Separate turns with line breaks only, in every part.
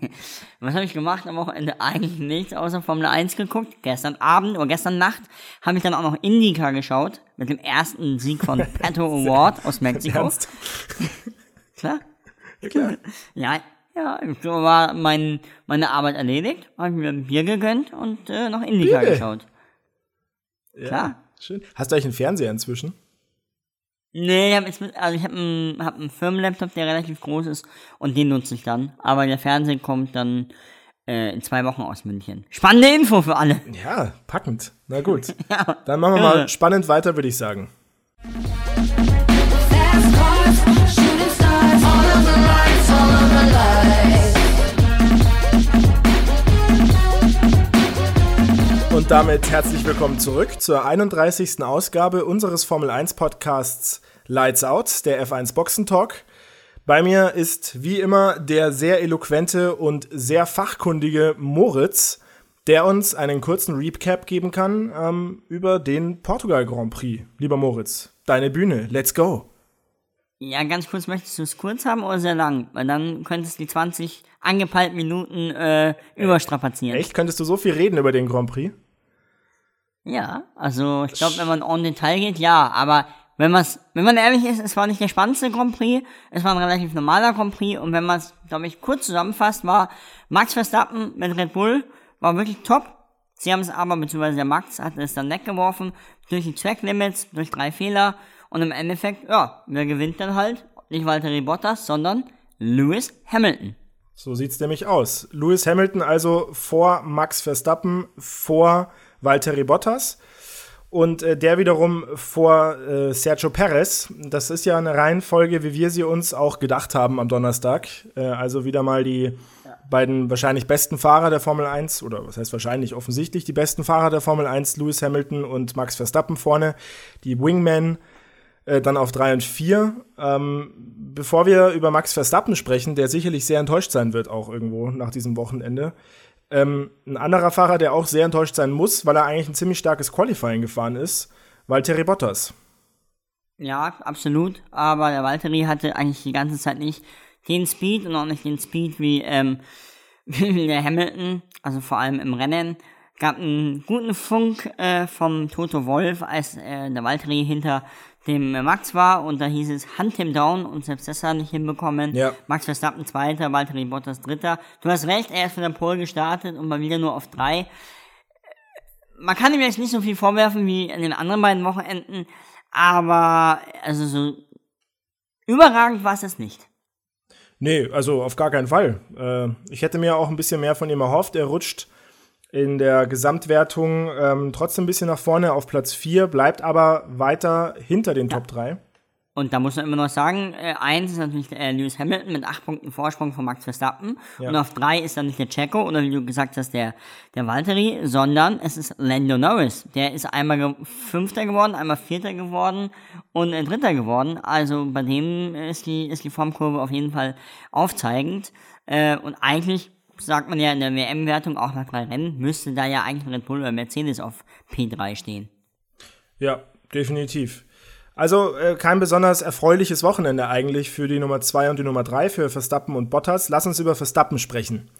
Was habe ich gemacht am Wochenende? Eigentlich nichts außer Formel 1 geguckt. Gestern Abend oder gestern Nacht habe ich dann auch noch Indica geschaut mit dem ersten Sieg von Pato Award aus Mexiko. Klar.
Ja, klar.
Ja, ja, so war mein, meine Arbeit erledigt, habe ich mir ein Bier gegönnt und äh, noch Indica
Bier?
geschaut.
Ja,
Klar.
Schön. Hast du eigentlich einen Fernseher inzwischen?
Nee, ich habe jetzt mit, also ich habe einen, hab einen Firmenlaptop, der relativ groß ist und den nutze ich dann. Aber der Fernseher kommt dann äh, in zwei Wochen aus München. Spannende Info für alle.
Ja, packend. Na gut.
Ja.
Dann machen wir mal spannend weiter, würde ich sagen. Und damit herzlich willkommen zurück zur 31. Ausgabe unseres Formel 1 Podcasts Lights Out, der F1 Boxen Talk. Bei mir ist wie immer der sehr eloquente und sehr fachkundige Moritz, der uns einen kurzen Recap geben kann ähm, über den Portugal Grand Prix. Lieber Moritz, deine Bühne, let's go.
Ja, ganz kurz, möchtest du es kurz haben oder sehr lang? Weil dann könntest du die 20 angepeilten Minuten äh, überstrapazieren.
Echt, könntest du so viel reden über den Grand Prix?
Ja, also ich glaube, wenn man en Detail geht, ja, aber wenn man's, wenn man ehrlich ist, es war nicht der spannendste Grand Prix, es war ein relativ normaler Grand Prix und wenn man es, glaube ich, kurz zusammenfasst, war Max Verstappen mit Red Bull, war wirklich top. Sie haben es aber, beziehungsweise der Max hat es dann weggeworfen, durch die Track Limits, durch drei Fehler und im Endeffekt, ja, wer gewinnt dann halt? Nicht Valtteri Bottas, sondern Lewis Hamilton.
So sieht's nämlich aus. Lewis Hamilton also vor Max Verstappen, vor Valtteri Bottas und äh, der wiederum vor äh, Sergio Perez. Das ist ja eine Reihenfolge, wie wir sie uns auch gedacht haben am Donnerstag. Äh, also wieder mal die beiden wahrscheinlich besten Fahrer der Formel 1 oder was heißt wahrscheinlich offensichtlich die besten Fahrer der Formel 1, Lewis Hamilton und Max Verstappen vorne, die Wingmen äh, dann auf 3 und 4. Ähm, bevor wir über Max Verstappen sprechen, der sicherlich sehr enttäuscht sein wird, auch irgendwo nach diesem Wochenende. Ähm, ein anderer Fahrer, der auch sehr enttäuscht sein muss, weil er eigentlich ein ziemlich starkes Qualifying gefahren ist, Valtteri Bottas.
Ja, absolut. Aber der Valtteri hatte eigentlich die ganze Zeit nicht den Speed und auch nicht den Speed wie, ähm, wie der Hamilton. Also vor allem im Rennen. Gab einen guten Funk äh, vom Toto Wolf, als äh, der Valtteri hinter dem Max war und da hieß es Hunt him down und selbst das hat er nicht hinbekommen.
Ja.
Max Verstappen zweiter, Valtteri Bottas dritter. Du hast recht, er ist von der Pole gestartet und mal wieder nur auf drei man kann ihm jetzt nicht so viel vorwerfen wie an den anderen beiden Wochenenden, aber also so überragend war es jetzt nicht.
Nee, also auf gar keinen Fall. Äh, ich hätte mir auch ein bisschen mehr von ihm erhofft. Er rutscht in der Gesamtwertung ähm, trotzdem ein bisschen nach vorne auf Platz 4, bleibt aber weiter hinter den Top 3.
Und da muss man immer noch sagen, äh, eins ist natürlich äh, Lewis Hamilton mit acht Punkten Vorsprung von Max Verstappen.
Ja.
Und auf drei ist dann nicht der Checo oder wie du gesagt hast, der, der Valtteri, sondern es ist Lando Norris. Der ist einmal ge Fünfter geworden, einmal Vierter geworden und äh, Dritter geworden. Also bei dem ist die, ist die Formkurve auf jeden Fall aufzeigend. Äh, und eigentlich sagt man ja in der WM-Wertung auch nach drei Rennen, müsste da ja eigentlich Red Bull oder Mercedes auf P3 stehen.
Ja, definitiv. Also äh, kein besonders erfreuliches Wochenende eigentlich für die Nummer 2 und die Nummer 3, für Verstappen und Bottas. Lass uns über Verstappen sprechen.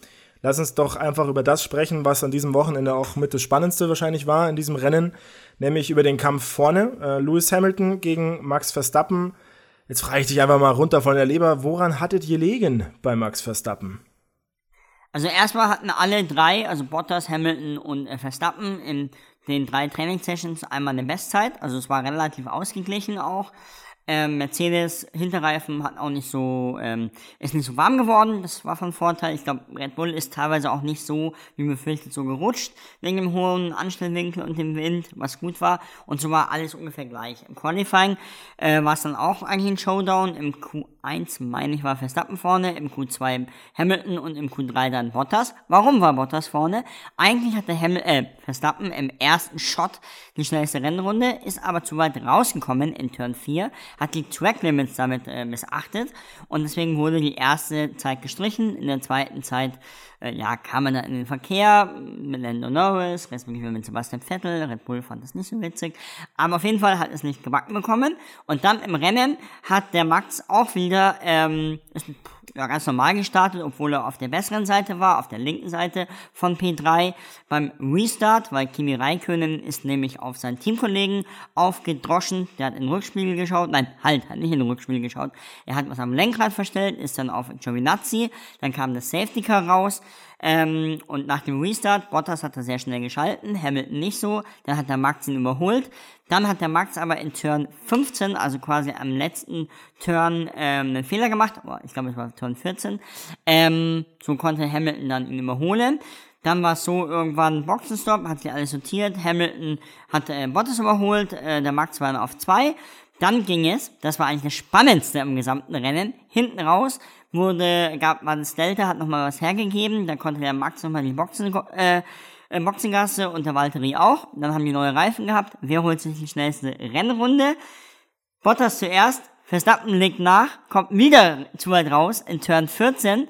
Lass uns doch einfach über das sprechen, was an diesem Wochenende auch mit das Spannendste wahrscheinlich war in diesem Rennen, nämlich über den Kampf vorne. Äh, Lewis Hamilton gegen Max Verstappen. Jetzt frage ich dich einfach mal runter von der Leber, woran hattet ihr gelegen bei Max Verstappen?
Also erstmal hatten alle drei, also Bottas, Hamilton und äh, Verstappen in den drei Trainingssessions einmal eine Bestzeit. Also es war relativ ausgeglichen auch. Ähm, Mercedes Hinterreifen hat auch nicht so, ähm, ist nicht so warm geworden. Das war von Vorteil. Ich glaube, Red Bull ist teilweise auch nicht so, wie befürchtet, so gerutscht wegen dem hohen Anstellwinkel und dem Wind, was gut war. Und so war alles ungefähr gleich. Im Qualifying äh, war es dann auch eigentlich ein Showdown. Im Q1 meine ich war Verstappen vorne, im Q2 Hamilton und im Q3 dann Bottas. Warum war Bottas vorne? Eigentlich hatte Hamil äh, Verstappen im ersten Shot die schnellste Rennrunde, ist aber zu weit rausgekommen in Turn 4 hat die Track Limits damit äh, missachtet und deswegen wurde die erste Zeit gestrichen. In der zweiten Zeit äh, ja, kam man dann in den Verkehr mit Lando Norris, respektive mit Sebastian Vettel. Red Bull fand das nicht so witzig. Aber auf jeden Fall hat es nicht gebacken bekommen. Und dann im Rennen hat der Max auch wieder, ähm, ist ja, ganz normal gestartet, obwohl er auf der besseren Seite war, auf der linken Seite von P3 beim Restart, weil Kimi Räikkönen ist nämlich auf seinen Teamkollegen aufgedroschen, der hat in den Rückspiegel geschaut, nein, halt, hat nicht in den Rückspiegel geschaut, er hat was am Lenkrad verstellt, ist dann auf Giovinazzi, dann kam das Safety Car raus, ähm, und nach dem Restart, Bottas hat er sehr schnell geschalten, Hamilton nicht so, dann hat der Max ihn überholt, dann hat der Max aber in Turn 15, also quasi am letzten Turn, ähm, einen Fehler gemacht, aber ich glaube es war Turn 14, ähm, so konnte Hamilton dann ihn überholen. Dann war es so, irgendwann Boxenstopp, hat sich alles sortiert, Hamilton hat äh, Bottas überholt, äh, der Max war dann auf zwei. Dann ging es, das war eigentlich das Spannendste im gesamten Rennen, hinten raus wurde, gab man das Delta, hat nochmal was hergegeben, dann konnte der Max nochmal die Boxen, äh, äh, Boxengasse und der Valtteri auch. Dann haben die neue Reifen gehabt. Wer holt sich die schnellste Rennrunde? Bottas zuerst, Verstappen legt nach, kommt wieder zu weit raus in Turn 14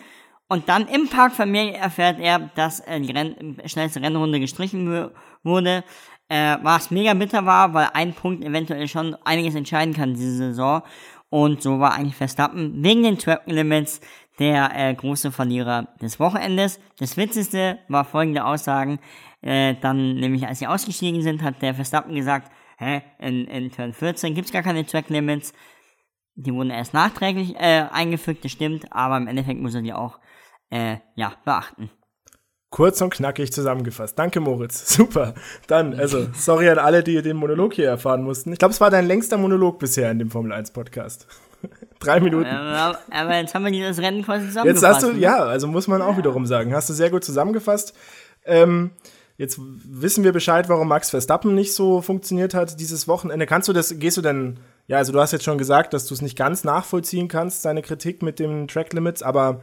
und dann im Park Familie erfährt er, dass äh, die Renn schnellste Rennrunde gestrichen wu- wurde. Äh, was mega bitter war, weil ein Punkt eventuell schon einiges entscheiden kann diese Saison. Und so war eigentlich Verstappen wegen den Track Limits der äh, große Verlierer des Wochenendes. Das Witzigste war folgende Aussagen. Äh, dann, nämlich als sie ausgestiegen sind, hat der Verstappen gesagt, hä, in, in Turn 14 gibt's gar keine Track Limits. Die wurden erst nachträglich äh, eingefügt, das stimmt, aber im Endeffekt muss er die auch äh, ja, beachten.
Kurz und knackig zusammengefasst. Danke, Moritz. Super. Dann, also, sorry an alle, die den Monolog hier erfahren mussten. Ich glaube, es war dein längster Monolog bisher in dem Formel 1 Podcast. Drei Minuten.
Aber, aber jetzt haben wir dieses Rennen quasi
Jetzt
zusammengefasst.
hast du,
ne?
ja, also muss man auch wiederum sagen, hast du sehr gut zusammengefasst. Ähm, jetzt wissen wir Bescheid, warum Max Verstappen nicht so funktioniert hat dieses Wochenende. Kannst du das, gehst du denn, ja, also du hast jetzt schon gesagt, dass du es nicht ganz nachvollziehen kannst, seine Kritik mit den Track Limits, aber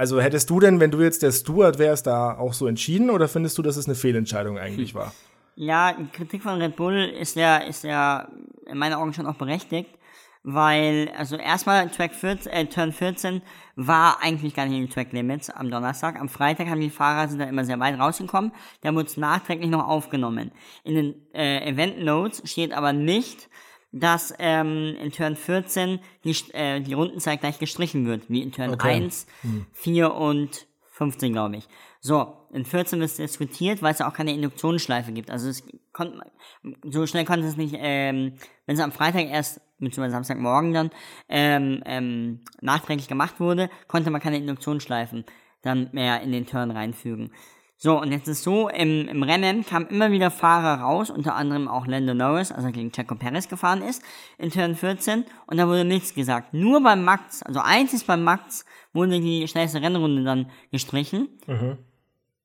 also hättest du denn, wenn du jetzt der Steward wärst, da auch so entschieden oder findest du, dass es eine Fehlentscheidung eigentlich war?
Ja, die Kritik von Red Bull ist ja, ist ja in meinen Augen schon auch berechtigt, weil, also erstmal Track 14, äh, Turn 14 war eigentlich gar nicht in den Track Limits am Donnerstag. Am Freitag haben die Fahrer sind da immer sehr weit rausgekommen. Da wurde es nachträglich noch aufgenommen. In den äh, Event Notes steht aber nicht, dass ähm, in Turn 14 die, äh, die Rundenzeit gleich gestrichen wird, wie in Turn
Okay.
1, 4 und 15, glaube ich. So, in 14 wird es diskutiert, weil es ja auch keine Induktionsschleife gibt. Also es konnte, so schnell konnte es nicht, ähm, wenn es am Freitag erst, beziehungsweise Samstagmorgen dann, ähm, ähm, nachträglich gemacht wurde, konnte man keine Induktionsschleifen dann mehr in den Turn reinfügen. So, und jetzt ist so, im, im Rennen kamen immer wieder Fahrer raus, unter anderem auch Lando Norris, also gegen Checo Perez gefahren ist, in Turn 14, und da wurde nichts gesagt. Nur beim Max, also einzig beim Max, wurde die schnellste Rennrunde dann gestrichen.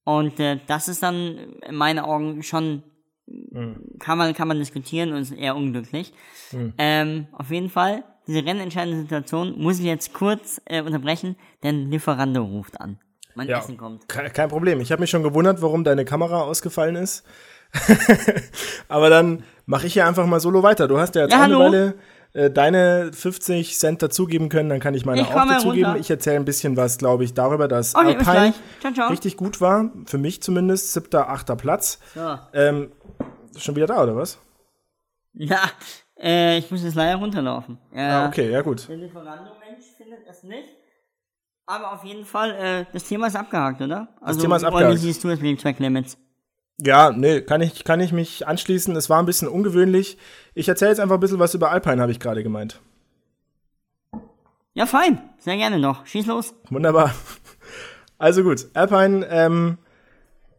Und äh, das ist dann in meinen Augen schon, kann, man, kann man diskutieren und ist eher unglücklich. Ähm, auf jeden Fall, diese rennentscheidende Situation muss ich jetzt kurz äh, unterbrechen, denn Lieferando ruft an. Mein
Ja,
Essen kommt.
ke- kein Problem. Ich habe mich schon gewundert, warum deine Kamera ausgefallen ist. Aber dann mache ich hier einfach mal solo weiter. Du hast ja jetzt
Ja,
eine
hallo.
Weile äh, deine 50 Cent dazugeben können, dann kann ich meine
Ich
auch dazugeben.
runter.
Ich erzähle ein bisschen was, glaube ich, darüber, dass
Okay, bis
Alpine.
Ciao, ciao.
richtig gut war. Für mich zumindest. Siebter, achter Platz.
So.
Ähm, schon wieder da, oder was?
Ja, äh, ich muss jetzt leider runterlaufen. Ja,
Ah, okay, ja gut.
Der Lieferando-Mensch findet es nicht. Aber auf jeden Fall, äh, das Thema ist abgehakt, oder? Also,
Thema ist abgehakt.
Wie siehst du es mit den Track Limits?
Ja, nee, kann ich, kann ich mich anschließen. Es war ein bisschen ungewöhnlich. Ich erzähle jetzt einfach ein bisschen was über Alpine, habe ich gerade gemeint.
Ja, fein. Sehr gerne noch. Schieß los.
Wunderbar. Also gut, Alpine, ähm,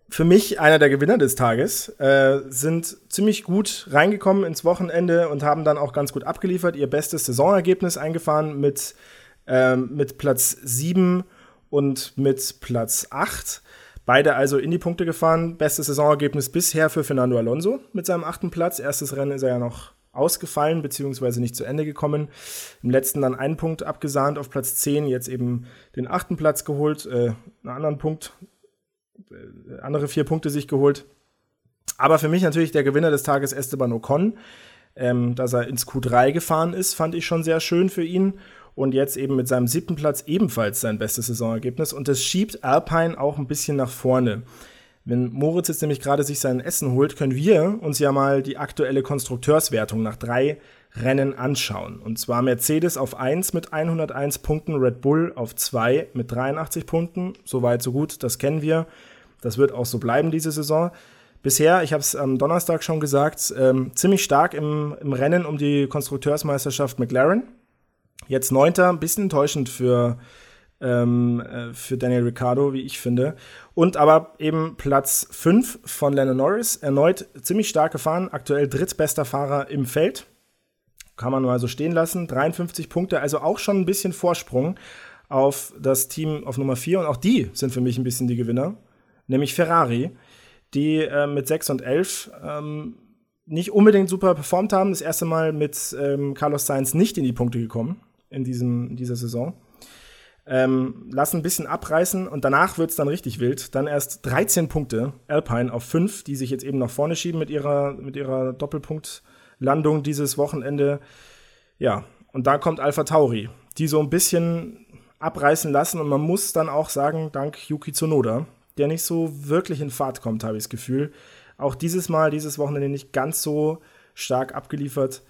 für mich einer der Gewinner des Tages, äh, sind ziemlich gut reingekommen ins Wochenende und haben dann auch ganz gut abgeliefert, ihr bestes Saisonergebnis eingefahren mit, ähm, mit Platz 7 und mit Platz 8. Beide also in die Punkte gefahren. Bestes Saisonergebnis bisher für Fernando Alonso mit seinem achten Platz. Erstes Rennen ist er ja noch ausgefallen, beziehungsweise nicht zu Ende gekommen. Im letzten dann einen Punkt abgesahnt auf Platz 10, jetzt eben den achten Platz geholt, äh, einen anderen Punkt, äh, andere vier Punkte sich geholt. Aber für mich natürlich der Gewinner des Tages Esteban Ocon. Ähm, dass er ins Q3 gefahren ist, fand ich schon sehr schön für ihn. Und jetzt eben mit seinem siebten Platz ebenfalls sein bestes Saisonergebnis. Und das schiebt Alpine auch ein bisschen nach vorne. Wenn Moritz jetzt nämlich gerade sich sein Essen holt, können wir uns ja mal die aktuelle Konstrukteurswertung nach drei Rennen anschauen. Und zwar Mercedes auf 1 mit 101 Punkten, Red Bull auf 2 mit 83 Punkten. Soweit, so gut, das kennen wir. Das wird auch so bleiben diese Saison. Bisher, ich habe es am Donnerstag schon gesagt, ähm, ziemlich stark im, im Rennen um die Konstrukteursmeisterschaft McLaren. Jetzt neunter, ein bisschen enttäuschend für, ähm, äh, für Daniel Ricciardo, wie ich finde. Und aber eben Platz 5 von Lennon Norris, erneut ziemlich stark gefahren, aktuell drittbester Fahrer im Feld. Kann man mal so stehen lassen. 53 Punkte, also auch schon ein bisschen Vorsprung auf das Team auf Nummer 4. Und auch die sind für mich ein bisschen die Gewinner, nämlich Ferrari, die äh, mit 6 und 11 ähm, nicht unbedingt super performt haben. Das erste Mal mit ähm, Carlos Sainz nicht in die Punkte gekommen in, diesem, dieser Saison. Ähm, lassen ein bisschen abreißen und danach wird es dann richtig wild. Dann erst 13 Punkte, Alpine auf 5, die sich jetzt eben nach vorne schieben mit ihrer, mit ihrer Doppelpunktlandung dieses Wochenende. Ja, und da kommt Alpha Tauri, die so ein bisschen abreißen lassen und man muss dann auch sagen, dank Yuki Tsunoda, der nicht so wirklich in Fahrt kommt, habe ich das Gefühl. Auch dieses Mal, dieses Wochenende nicht ganz so stark abgeliefert.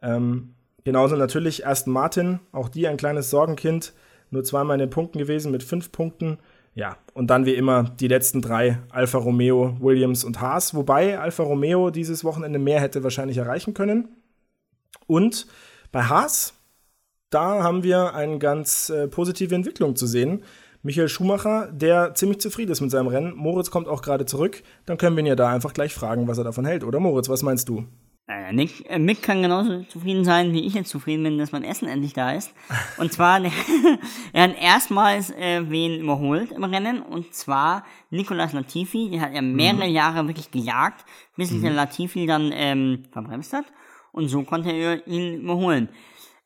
Ähm, genauso natürlich Aston Martin, auch die ein kleines Sorgenkind, nur zweimal in den Punkten gewesen mit fünf Punkten. Ja, und dann wie immer die letzten drei, Alfa Romeo, Williams und Haas, wobei Alfa Romeo dieses Wochenende mehr hätte wahrscheinlich erreichen können. Und bei Haas, da haben wir eine ganz äh, positive Entwicklung zu sehen. Michael Schumacher, der ziemlich zufrieden ist mit seinem Rennen. Moritz kommt auch gerade zurück. Dann können wir ihn ja da einfach gleich fragen, was er davon hält. Oder Moritz, was meinst du?
Nick, äh, Mick kann genauso zufrieden sein, wie ich jetzt zufrieden bin, dass mein Essen endlich da ist. Und zwar, er hat erstmals äh, wen überholt im Rennen, und zwar Nicolas Latifi. Der hat ja mehrere Jahre wirklich gejagt, bis sich der Latifi dann ähm, verbremst hat. Und so konnte er ihn überholen.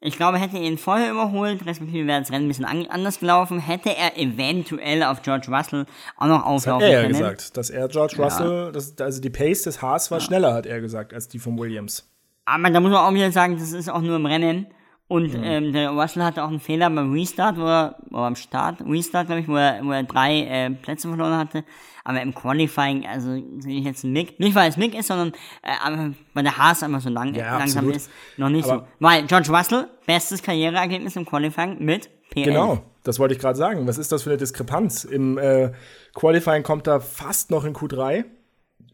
Ich glaube, hätte er ihn vorher überholt, respektive wäre das Rennen ein bisschen an anders gelaufen, hätte er eventuell auf George Russell auch noch
Das hat
auflaufen
er ja
können.
gesagt, dass er George Russell, das, also die Pace des Haas war schneller, hat er gesagt, als die von Williams.
Aber da muss man auch wieder sagen, das ist auch nur im Rennen. Und ähm, der Russell hatte auch einen Fehler beim Restart, wo er, oder beim Start, Restart, glaube ich, wo er, wo er drei äh, Plätze verloren hatte. Aber im Qualifying, also sehe ich jetzt einen Mick, nicht weil es Mick ist, sondern äh, weil der Haas einfach so lang,
Ja,
langsam
absolut.
ist, noch nicht
Aber-
so. Weil George Russell, bestes Karriereergebnis im Qualifying mit PL.
Genau, das wollte ich gerade sagen. Was ist das für eine Diskrepanz? Im äh, Qualifying kommt er fast noch in Q3,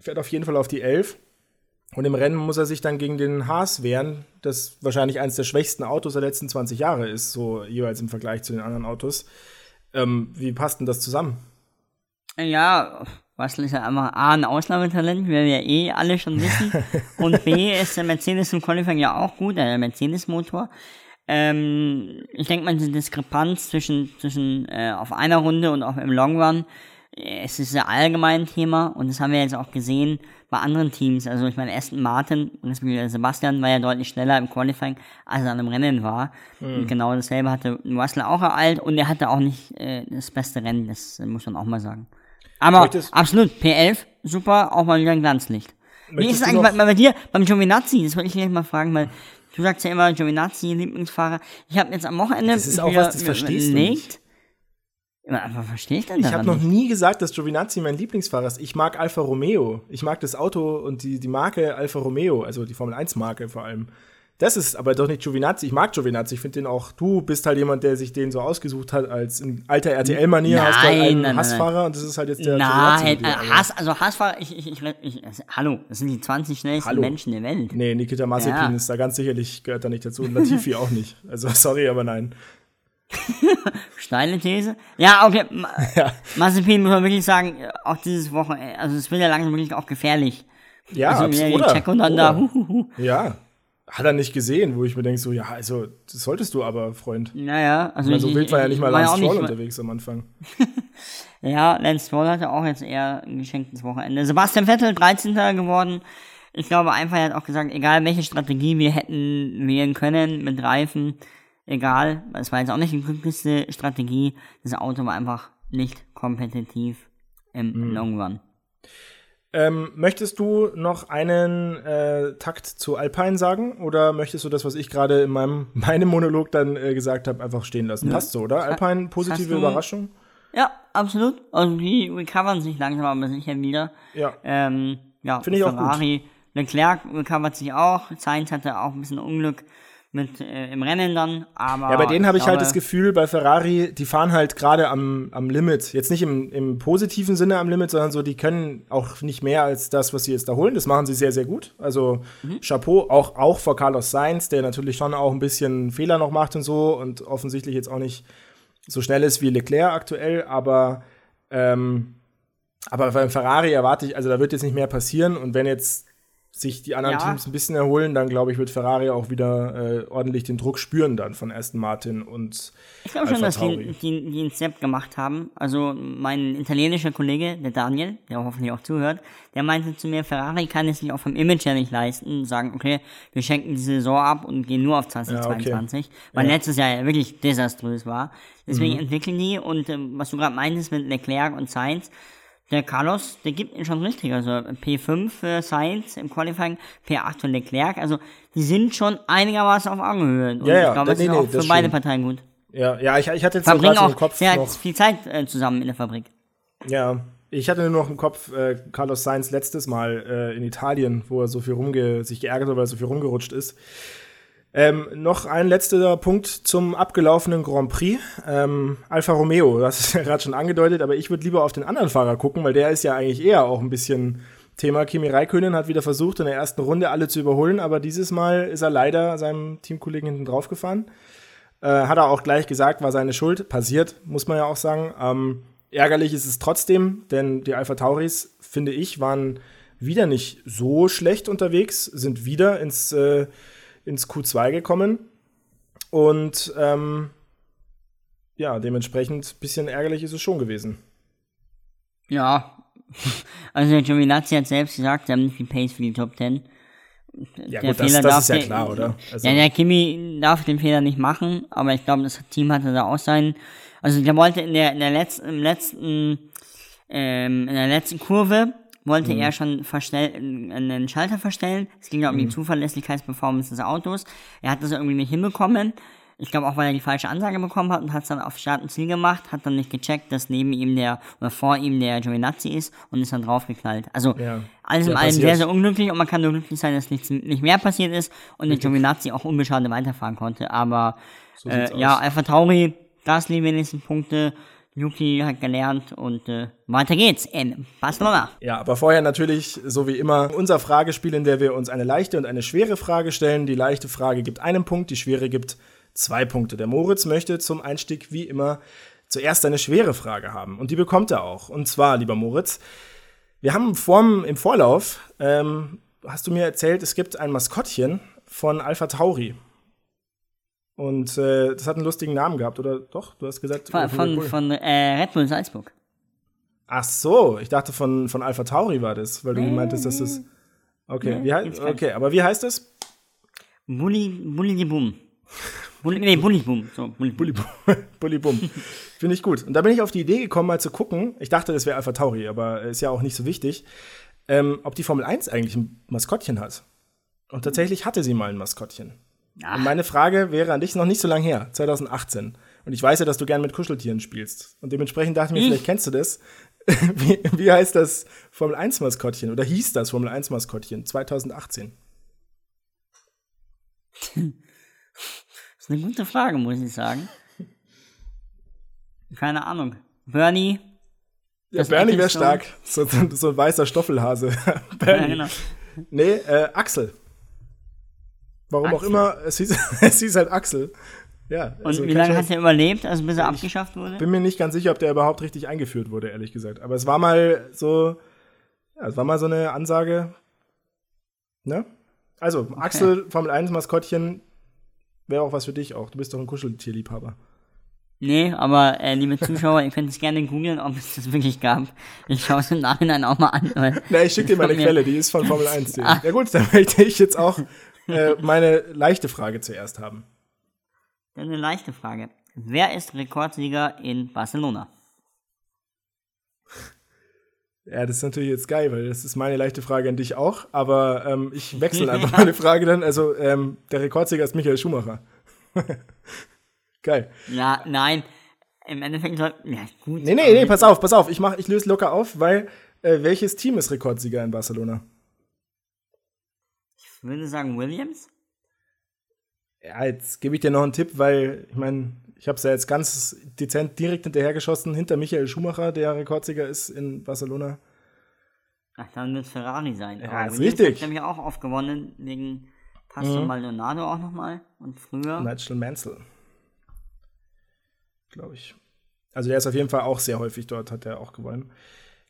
fährt auf jeden Fall auf die 11. Und im Rennen muss er sich dann gegen den Haas wehren, das wahrscheinlich eines der schwächsten Autos der letzten 20 Jahre ist, so jeweils im Vergleich zu den anderen Autos. Ähm, wie passt denn das zusammen?
Ja, Russell ist ja einfach A, ein Ausnahmetalent, wie wir ja eh alle schon wissen. und B ist der Mercedes im Qualifying ja auch gut, der Mercedes-Motor. Ähm, ich denke mal, die Diskrepanz zwischen, zwischen äh, auf einer Runde und auch im Long Run, es ist ja allgemein ein Thema und das haben wir jetzt auch gesehen bei anderen Teams. Also ich meine, Aston Martin, respektive Sebastian war ja deutlich schneller im Qualifying, als er an einem Rennen war. Und genau dasselbe hatte Russell auch ereilt und er hatte auch nicht äh, das beste Rennen, das äh, muss man auch mal sagen. Aber
Möchtest-
absolut, P11, super, auch mal wieder ein Glanzlicht. Wie ist es
du
eigentlich bei, bei dir, beim Giovinazzi? Das wollte ich gleich mal fragen, weil du sagst ja immer Giovinazzi, Lieblingsfahrer. Ich habe jetzt am Wochenende.
Das ist auch was, das verstehst du
überlegt- Ja, Aber verstehe ich denn
Ich habe noch nie gesagt, dass Giovinazzi mein Lieblingsfahrer ist. Ich mag Alfa Romeo. Ich mag das Auto und die, die Marke Alfa Romeo, also die Formel 1 Marke vor allem. Das ist aber doch nicht Giovinazzi. Ich mag Giovinazzi. Ich finde den auch, du bist halt jemand, der sich den so ausgesucht hat, als in alter RTL-Manier hast du
Nein,
einen
nein, nein,
Hassfahrer und das ist halt jetzt der
Nein,
dir,
äh,
aber-
Hass, also Hassfahrer, ich, ich, ich, ich, ich, hallo, das sind die 20 schnellsten
Hallo.
Menschen der Welt.
Nee, Nikita Mazepin
Ja.
ist da ganz sicherlich, gehört da nicht dazu. Und Latifi auch nicht. Also sorry, aber nein.
Steile These. Ja, okay. Ma
Ja.
Mazepin muss man wirklich sagen, auch dieses Wochenende, also es wird ja langsam wirklich auch gefährlich.
Ja,
also
absolut.
die
oder?
Checo dann da. Huhuhu.
Ja. Hat er nicht gesehen, wo ich mir denke, so, ja, also, das solltest du aber, Freund.
Naja, also
Weil so
ich,
wild war ja nicht mal Lance Stroll unterwegs am Anfang.
Ja, Lance Stroll hatte auch jetzt eher ein geschenktes Wochenende. Sebastian Vettel, 13. geworden. Ich glaube einfach, er hat auch gesagt, egal welche Strategie wir hätten wählen können mit Reifen, egal, es war jetzt auch nicht die glücklichste Strategie. Das Auto war einfach nicht kompetitiv im
Mhm.
Long Run.
Ähm, möchtest du noch einen äh, Takt zu Alpine sagen oder möchtest du das, was ich gerade in meinem, meinem Monolog dann äh, gesagt habe, einfach stehen lassen? Passt so, oder? Alpine, positive
du-
Überraschung?
Ja, absolut. Also die recovern sich langsam aber sicher wieder.
Ja.
Ähm, ja,
Finde ich auch
Ferrari Leclerc recovert sich auch. Sainz hatte auch ein bisschen Unglück mit äh, im Rennen dann, aber.
Ja, bei denen habe ich halt das Gefühl, bei Ferrari, die fahren halt gerade am, am Limit. Jetzt nicht im, im positiven Sinne am Limit, sondern so, die können auch nicht mehr als das, was sie jetzt da holen. Das machen sie sehr, sehr gut. Also Chapeau, auch, auch vor Carlos Sainz, der natürlich schon auch ein bisschen Fehler noch macht und so und offensichtlich jetzt auch nicht so schnell ist wie Leclerc aktuell, aber ähm, aber beim Ferrari erwarte ich, also da wird jetzt nicht mehr passieren und wenn jetzt sich die anderen
Ja.
Teams ein bisschen erholen, dann glaube ich, wird Ferrari auch wieder äh, ordentlich den Druck spüren dann von Aston Martin und
Ich glaube schon, dass die, die, die einen Step gemacht haben. Also mein italienischer Kollege, der Daniel, der hoffentlich auch zuhört, der meinte zu mir, Ferrari kann es sich auch vom Image her nicht leisten, sagen, okay, wir schenken die Saison ab und gehen nur auf 2022, weil letztes Jahr ja wirklich desaströs war. Deswegen
Mhm.
entwickeln die und ähm, was du gerade meintest mit Leclerc und Sainz, der Carlos, der gibt ihn schon richtig. Also P5 für Sainz im Qualifying, P8 für Leclerc. Also die sind schon einigermaßen auf Augenhöhe. Und
Ja, ja,
ich glaube, das
nee,
ist
nee,
auch für beide
stimmt.
Parteien gut
ja, ja, ich, ich hatte jetzt
verbringen
so im
auch
Kopf
sehr
noch,
viel Zeit äh, zusammen in der Fabrik.
ja, ich hatte nur noch im Kopf äh, Carlos Sainz letztes Mal äh, in Italien, wo er so viel rumge sich geärgert hat, weil er so viel rumgerutscht ist. Ähm, noch ein letzter Punkt zum abgelaufenen Grand Prix. Ähm, Alfa Romeo, das ist ja gerade schon angedeutet, aber ich würde lieber auf den anderen Fahrer gucken, weil der ist ja eigentlich eher auch ein bisschen Thema. Kimi Räikkönen hat wieder versucht, in der ersten Runde alle zu überholen, aber dieses Mal ist er leider seinem Teamkollegen hinten drauf gefahren. Äh, hat er auch gleich gesagt, war seine Schuld. Passiert, muss man ja auch sagen. Ähm, ärgerlich ist es trotzdem, denn die Alpha Tauris, finde ich, waren wieder nicht so schlecht unterwegs, sind wieder ins, äh, ins Q2 gekommen. Und ähm, ja, dementsprechend ein bisschen ärgerlich ist es schon gewesen.
Ja. Also der Giovinazzi hat selbst gesagt, sie haben nicht die Pace für die Top 10.
Ja,
Der
gut, das,
Fehler
das
darf
ist ja
der-
klar, oder? Also,
ja, der Kimi darf den Fehler nicht machen, aber ich glaube, das Team hatte da auch sein. Also der wollte in der, in der letzten, im letzten, ähm, in der letzten Kurve wollte
Mhm.
er schon verstell, einen Schalter verstellen. Es ging ja um die
Mhm.
Zuverlässigkeitsperformance des Autos. Er hat das irgendwie nicht hinbekommen. Ich glaube auch, weil er die falsche Ansage bekommen hat und hat es dann auf Start und Ziel gemacht, hat dann nicht gecheckt, dass neben ihm der oder vor ihm der Giovinazzi ist und ist dann draufgeknallt. Also
Ja.
alles in allem sehr, sehr unglücklich und man kann nur glücklich sein, dass nichts nicht mehr passiert ist und der Giovinazzi auch unbeschadet weiterfahren konnte. Aber
sieht's
äh, ja,
aus.
Alpha Tauri, Gasly wenigstens Punkte, Yuki hat gelernt und äh, weiter geht's in Barcelona.
Ja, aber vorher natürlich, so wie immer, unser Fragespiel, in der wir uns eine leichte und eine schwere Frage stellen. Die leichte Frage gibt einen Punkt, die schwere gibt zwei Punkte. Der Moritz möchte zum Einstieg wie immer zuerst eine schwere Frage haben. Und die bekommt er auch. Und zwar, lieber Moritz, wir haben vorm, im Vorlauf, ähm, hast du mir erzählt, es gibt ein Maskottchen von Alpha Tauri. Und äh, das hat einen lustigen Namen gehabt, oder doch? Du hast gesagt,
Von,
Red
von,
Bull.
von äh, Red Bull Salzburg.
Ach so, ich dachte von, von Alpha Tauri war das, weil du meintest, dass das. Okay, wie heißt,
keinen.
okay, aber wie heißt
Bulli die Boom. Bulli, nee, Bulli Boom. So, Bulli, Bulli.
Bully Bum. Finde ich gut. Und da bin ich auf die Idee gekommen, mal zu gucken. Ich dachte, das wäre Alpha Tauri, aber ist ja auch nicht so wichtig, ähm, ob die Formel 1 eigentlich ein Maskottchen hat. Und tatsächlich hatte sie mal ein Maskottchen.
Ach.
Und meine Frage wäre an dich noch nicht so lange her, 2018. Und ich weiß ja, dass du gern mit Kuscheltieren spielst. Und dementsprechend dachte ich mir,
Ich?
vielleicht kennst du das. wie, wie heißt das Formel 1 Maskottchen? Oder hieß das Formel 1 Maskottchen 2018?
Das ist eine gute Frage, muss ich sagen. Keine Ahnung. Bernie.
Ja, Bernie wäre stark. So, so, ein weißer Stoffelhase.
Ja,
Bernie.
genau.
Nee, äh, Axel. Warum auch
Axel.
immer, es hieß, es hieß halt Axel. Ja,
Und
also
wie
kann
lange hat er überlebt, also bis er abgeschafft wurde?
bin mir nicht ganz sicher, ob der überhaupt richtig eingeführt wurde, ehrlich gesagt. Aber es war mal so, ja, es war mal so eine Ansage, ne? Also, Axel, Formel 1 Maskottchen, wäre auch was für dich auch. Du bist doch ein Kuscheltierliebhaber.
Nee, aber äh, liebe Zuschauer, ihr könnt es gerne googeln, ob es das wirklich gab. Ich schaue es im Nachhinein auch mal an.
Na, ich schicke dir mal eine
Von mir.
Quelle, die ist von Formel 1. Ja gut, dann möchte ich jetzt auch äh, meine leichte Frage zuerst haben.
Dann eine leichte Frage. Wer ist Rekordsieger in Barcelona?
Ja, das ist natürlich jetzt geil, weil das ist meine leichte Frage an dich auch. Aber ähm, ich wechsle einfach meine Frage dann. Also, ähm, der Rekordsieger ist Michael Schumacher. geil.
Ja, nein. Im Endeffekt soll. Ja, gut.
Nee, nee, nee, pass auf, pass auf. Ich, mach, ich löse locker auf, weil äh, welches Team ist Rekordsieger in Barcelona?
Würde sagen Williams.
Ja, jetzt gebe ich dir noch einen Tipp, weil ich meine, ich habe es ja jetzt ganz dezent direkt hinterhergeschossen hinter Michael Schumacher, der Rekordsieger ist in Barcelona.
Ach, dann wird Ferrari sein.
Ja,
Aber
ist
Williams
richtig.
Hat nämlich auch oft gewonnen, wegen Pastor
Mhm.
Maldonado auch nochmal. Und früher.
Nigel Mansell. Glaube ich. Also der ist auf jeden Fall auch sehr häufig dort, hat er auch gewonnen.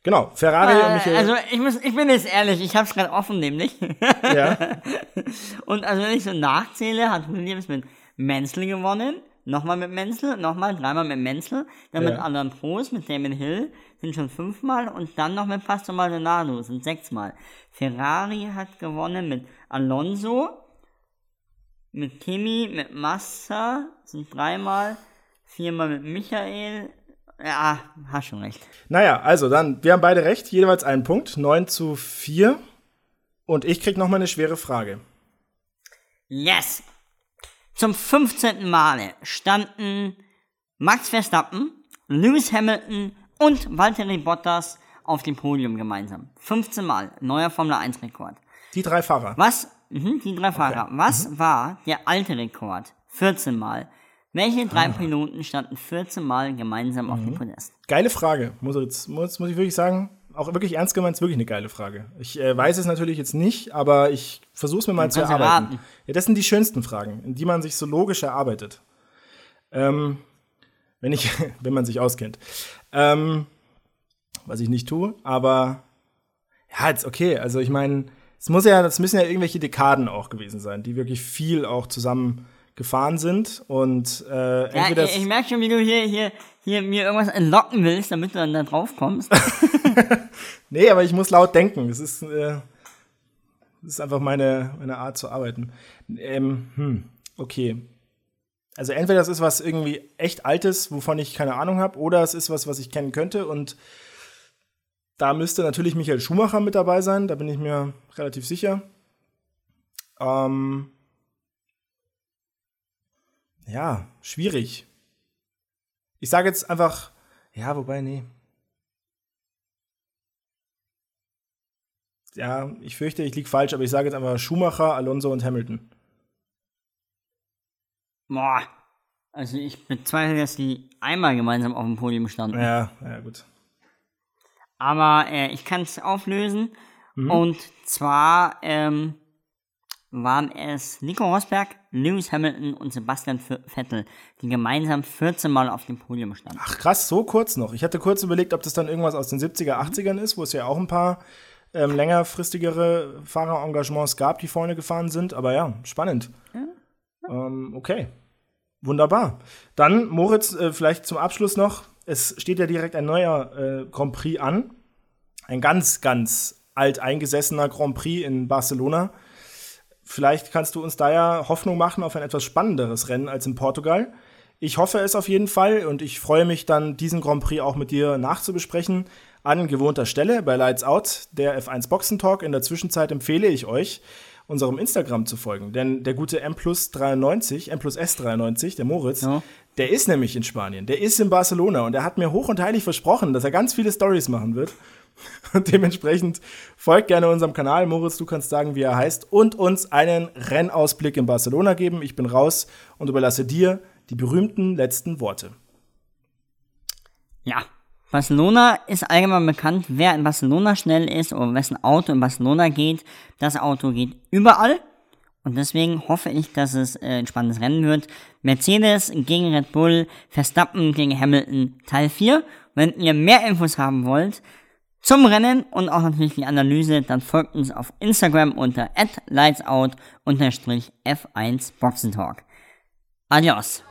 Genau, Ferrari und
Äh,
Michael.
also ich muss, ich bin jetzt ehrlich, ich habe es gerade offen nämlich.
ja,
Und also wenn ich so nachzähle, hat Williams mit Menzel gewonnen, nochmal mit Menzel, nochmal dreimal mit Menzel, dann mit
Ja.
Alan Prost, mit Damon Hill, sind schon fünfmal und dann noch mit Pastor Maldonado, sind sechsmal. Ferrari hat gewonnen mit Alonso, mit Kimi, mit Massa, sind dreimal, viermal mit Michael, ja, hast schon recht.
naja, also dann, wir haben beide recht, jeweils einen Punkt, 9 zu 4. Und ich krieg noch mal eine schwere Frage.
Yes! Zum 15. Male standen Max Verstappen, Lewis Hamilton und Valtteri Bottas auf dem Podium gemeinsam. 15 Mal, neuer Formel 1 Rekord.
Die drei Fahrer.
Was, mhm, die drei Fahrer, was war der alte Rekord? 14 Mal. Welche drei Piloten standen 14 Mal gemeinsam auf dem Podest?
Geile Frage, muss, jetzt, muss, muss ich wirklich sagen. Auch wirklich ernst gemeint, ist wirklich eine geile Frage. Ich äh, weiß es natürlich jetzt nicht, aber ich versuche es mir mal zu erarbeiten. Ja, das sind die schönsten Fragen, in die man sich so logisch erarbeitet. Ähm, wenn ich, wenn man sich auskennt. Ähm, was ich nicht tue, aber ja, jetzt okay. Also ich meine, es muss ja, das müssen ja irgendwelche Dekaden auch gewesen sein, die wirklich viel auch zusammen gefahren sind und äh,
Ja,
entweder
ich, ich merke schon, wie du hier, hier, hier mir irgendwas entlocken willst, damit du dann da drauf kommst.
Nee, aber ich muss laut denken. Das ist, äh, das ist einfach meine, meine Art zu arbeiten. Ähm, hm, okay. Also entweder das ist was irgendwie echt Altes, wovon ich keine Ahnung habe, oder es ist was, was ich kennen könnte. Und da müsste natürlich Michael Schumacher mit dabei sein, da bin ich mir relativ sicher. Ähm, ja, schwierig. Ich sage jetzt einfach, ja, wobei, nee. ja, ich fürchte, ich liege falsch, aber ich sage jetzt einfach Schumacher, Alonso und Hamilton.
Boah. Also ich bezweifle, dass die einmal gemeinsam auf dem Podium standen.
Ja, ja, gut.
Aber äh, ich kann es auflösen.
Mhm.
Und zwar ähm, waren es Nico Rosberg, Lewis Hamilton und Sebastian Ve- Vettel, die gemeinsam 14 Mal auf dem Podium standen.
Ach krass, so kurz noch. Ich hatte kurz überlegt, ob das dann irgendwas aus den 70er, 80ern ist, wo es ja auch ein paar ähm, längerfristigere Fahrerengagements gab, die vorne gefahren sind. Aber ja, spannend. Ähm, okay. Wunderbar. Dann, Moritz, äh, vielleicht zum Abschluss noch. Es steht ja direkt ein neuer äh, Grand Prix an. Ein ganz, ganz alteingesessener Grand Prix in Barcelona. Vielleicht kannst du uns da ja Hoffnung machen auf ein etwas spannenderes Rennen als in Portugal. Ich hoffe es auf jeden Fall und ich freue mich dann, diesen Grand Prix auch mit dir nachzubesprechen. An gewohnter Stelle bei Lights Out, der F1 Boxen Talk. In der Zwischenzeit empfehle ich euch, unserem Instagram zu folgen. Denn der gute M plus 93, M plus S 93, der Moritz,
Ja.
der ist nämlich in Spanien. Der ist in Barcelona und er hat mir hoch und heilig versprochen, dass er ganz viele Stories machen wird. Und dementsprechend folgt gerne unserem Kanal. Moritz, du kannst sagen, wie er heißt. Und uns einen Rennausblick in Barcelona geben. Ich bin raus und überlasse dir die berühmten letzten Worte.
Ja. Barcelona ist allgemein bekannt, wer in Barcelona schnell ist oder wessen Auto in Barcelona geht. Das Auto geht überall. Und deswegen hoffe ich, dass es äh, ein spannendes Rennen wird. Mercedes gegen Red Bull, Verstappen gegen Hamilton, Teil 4. Wenn ihr mehr Infos haben wollt zum Rennen und auch natürlich die Analyse, dann folgt uns auf Instagram unter lightsout-f1 Boxentalk. Adios.